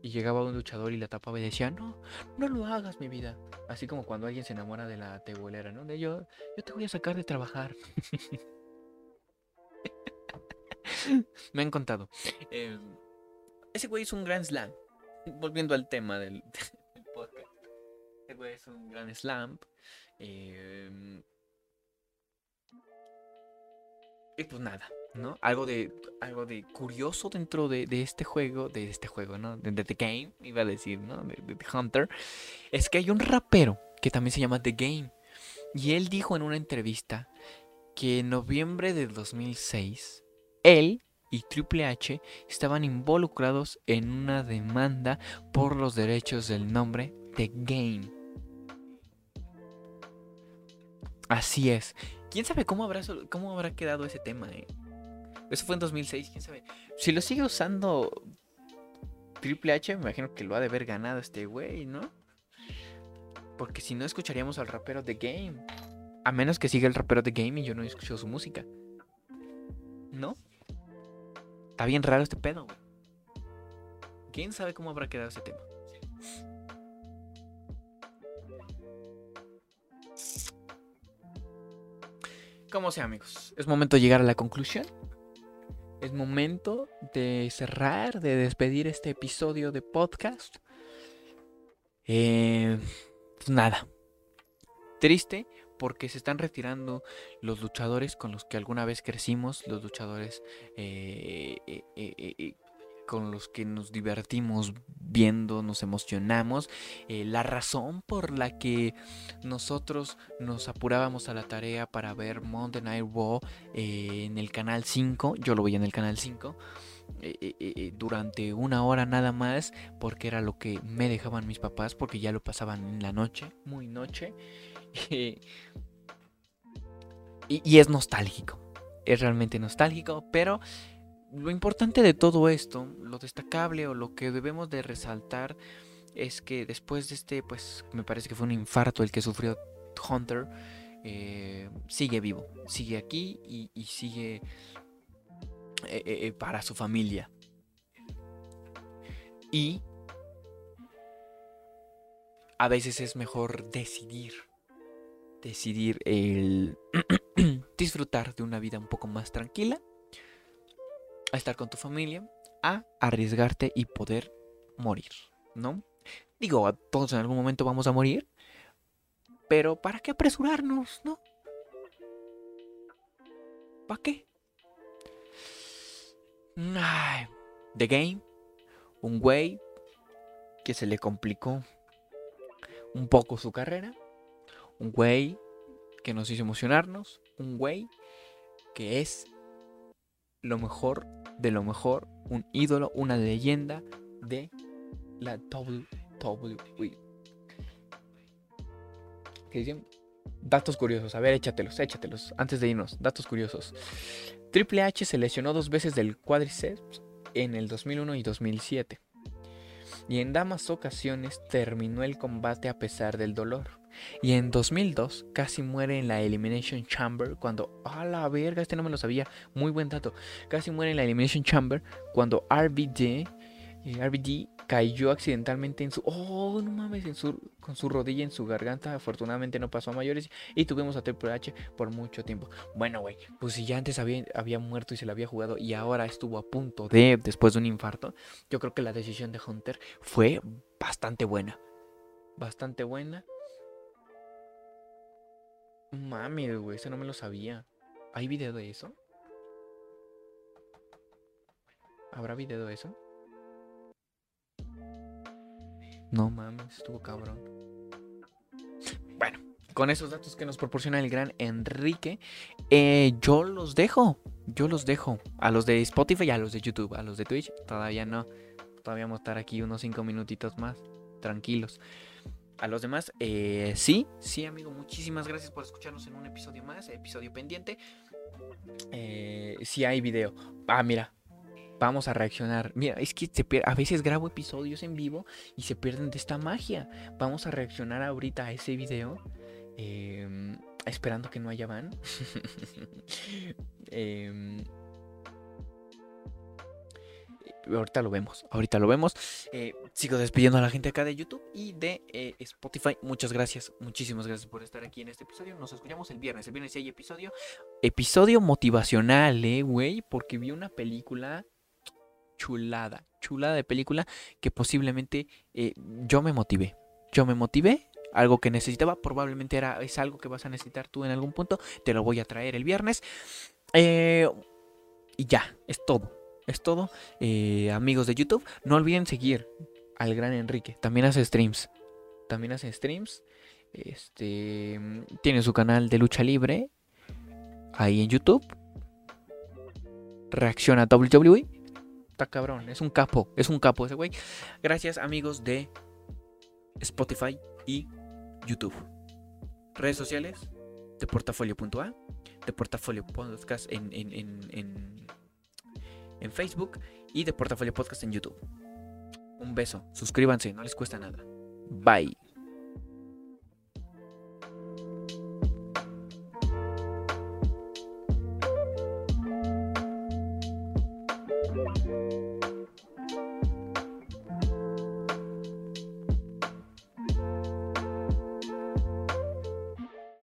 Y llegaba un luchador y la tapaba y decía, no, no lo hagas, mi vida. Así como cuando alguien se enamora de la tebolera, ¿no? De yo, yo te voy a sacar de trabajar. [laughs] Me han contado. Em, ese güey es un gran slam. Volviendo al tema del, [laughs] podcast. Ese güey es un gran slam. Em, y pues nada. ¿No? Algo de, algo de curioso dentro de, este juego, de este juego, ¿no? De, The Game, iba a decir, ¿no? De, The Hunter. Es que hay un rapero que también se llama The Game. Y él dijo en una entrevista que en noviembre de 2006, él y Triple H estaban involucrados en una demanda por los derechos del nombre The Game. Así es. ¿Quién sabe cómo habrá, cómo habrá quedado ese tema? Eh? Eso fue en 2006, quién sabe. Si lo sigue usando Triple H, me imagino que lo ha de haber ganado este güey, ¿no? Porque si no, escucharíamos al rapero The Game. A menos que siga el rapero The Game y yo no he escuchado su música. ¿No? Está bien raro este pedo, güey. ¿Quién sabe cómo habrá quedado ese tema? Como sea, amigos. Es momento de llegar a la conclusión es momento de cerrar, de despedir este episodio de podcast. Eh, pues nada. Triste porque se están retirando los luchadores con los que alguna vez crecimos, los luchadores eh, eh, con los que nos divertimos viendo, nos emocionamos, eh, la razón por la que nosotros nos apurábamos a la tarea para ver Monday Night Raw eh, en el canal 5, yo lo veía en el canal 5, eh, durante una hora nada más, porque era lo que me dejaban mis papás, porque ya lo pasaban en la noche, muy noche, [laughs] y es nostálgico, es realmente nostálgico, pero lo importante de todo esto, lo destacable o lo que debemos de resaltar es que después de este, pues me parece que fue un infarto el que sufrió Hunter, eh, sigue vivo, sigue aquí y, sigue eh, eh, para su familia. Y a veces es mejor decidir, decidir el [clears throat] disfrutar de una vida un poco más tranquila a estar con tu familia, a arriesgarte y poder morir, ¿no? Digo, todos en algún momento vamos a morir, pero ¿para qué apresurarnos, no? ¿Para qué? Ay, The Game, un güey que se le complicó un poco su carrera, un güey que nos hizo emocionarnos, un güey que es lo mejor de lo mejor, un ídolo, una leyenda de la WWE. ¿Qué dicen? Datos curiosos, a ver, échatelos, échatelos, antes de irnos, datos curiosos. Triple H se lesionó dos veces del cuádriceps en el 2001 y 2007. Y en damas ocasiones terminó el combate a pesar del dolor. Y en 2002 casi muere en la Elimination Chamber cuando... ¡A la verga! Este no me lo sabía. Muy buen dato. Casi muere en la Elimination Chamber cuando RBD eh, RBG cayó accidentalmente en su. Oh, no mames, en su, con su rodilla en su garganta. Afortunadamente no pasó a mayores. Y tuvimos a Triple H por mucho tiempo. Bueno, güey, pues si ya antes había, había muerto y se le había jugado. Y ahora estuvo a punto de, después de un infarto. Yo creo que la decisión de Hunter fue bastante buena. Bastante buena. Mami, güey, eso no me lo sabía. ¿Hay video de eso? ¿Habrá video de eso? No mames, estuvo cabrón. Bueno, con esos datos que nos proporciona el gran Enrique, eh, yo los dejo. Yo los dejo. A los de Spotify y a los de YouTube. A los de Twitch todavía no. Todavía vamos a estar aquí unos 5 minutitos más. Tranquilos. A los demás, eh, sí, sí, amigo. Muchísimas gracias por escucharnos en un episodio más. Episodio pendiente. Eh, sí hay video. Ah, mira, vamos a reaccionar. Mira, es que a veces grabo episodios en vivo y se pierden de esta magia. Vamos a reaccionar ahorita a ese video. Em, esperando que no haya van. [laughs] Em, ahorita lo vemos, ahorita lo vemos. Eh, sigo despidiendo a la gente acá de YouTube y de eh, Spotify. Muchas gracias, muchísimas gracias por estar aquí en este episodio. Nos escuchamos el viernes. El viernes hay episodio. Episodio motivacional, eh, güey, porque vi una película chulada, chulada de película que posiblemente eh, yo me motivé. Yo me motivé, algo que necesitaba, probablemente era, es algo que vas a necesitar tú en algún punto, te lo voy a traer el viernes. Y ya, es todo, es todo. Eh, amigos de YouTube, no olviden seguir al gran Enrique, también hace streams, también hace streams. Este tiene su canal de lucha libre ahí en YouTube. Reacciona a WWE cabrón. Es un capo. Es un capo ese güey. Gracias, amigos de Spotify y YouTube. Redes sociales de portafolio.a, de portafolio podcast en, en, en, en, Facebook y de portafolio podcast en YouTube. Un beso. Suscríbanse, no les cuesta nada. Bye.